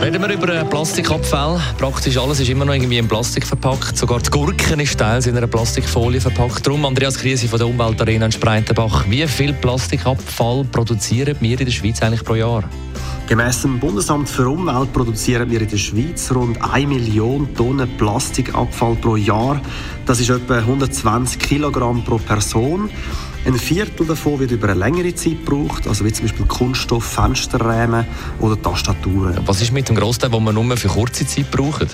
Reden wir über Plastikabfall. Praktisch alles ist immer noch irgendwie in Plastik verpackt. Sogar die Gurken ist teils in einer Plastikfolie verpackt. Darum, Andreas Krise von der Umweltarena in Spreitenbach. Wie viel Plastikabfall produzieren wir in der Schweiz eigentlich pro Jahr? Gemäss dem Bundesamt für Umwelt produzieren wir in der Schweiz rund 1 Million Tonnen Plastikabfall pro Jahr. Das ist etwa 120 Kilogramm pro Person. Ein Viertel davon wird über eine längere Zeit gebraucht, also wie zum Beispiel Kunststoff, Fensterräume oder Tastaturen. Was ist mit dem Großteil, den wir nur für kurze Zeit brauchen?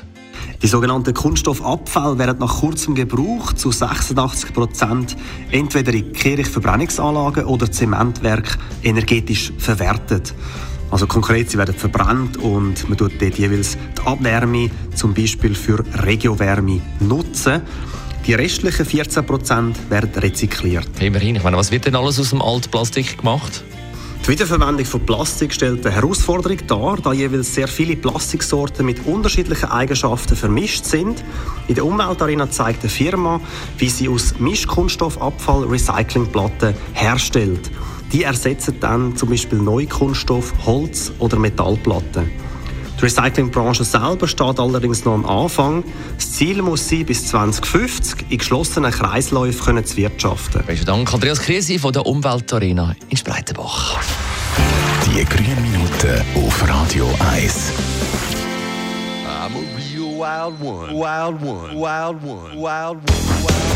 Die sogenannten Kunststoffabfälle werden nach kurzem Gebrauch zu 86 Prozent entweder in Kirchverbrennungsanlagen oder Zementwerk energetisch verwertet. Also konkret, sie werden verbrannt und man tut dort jeweils die Abwärme zum Beispiel für Regiowärme nutzen. Die restlichen 14% werden rezykliert. Immerhin, ich meine, was wird denn alles aus dem Altplastik gemacht? Die Wiederverwendung von Plastik stellt eine Herausforderung dar, da jeweils sehr viele Plastiksorten mit unterschiedlichen Eigenschaften vermischt sind. In der Umweltarena zeigt eine Firma, wie sie aus Mischkunststoffabfall Recyclingplatten herstellt. Die ersetzen dann zum Beispiel Neukunststoff, Holz oder Metallplatten. Die Recyclingbranche selber steht allerdings noch am Anfang. Das Ziel muss sein, bis 2050 in geschlossenen Kreisläufen zu wirtschaften. Besten Dank, Andreas Krise von der Umweltarena in Spreitenbach. Die grünen Minuten auf Radio 1. I'm a real wild one. Wild one. Wild one. Wild one.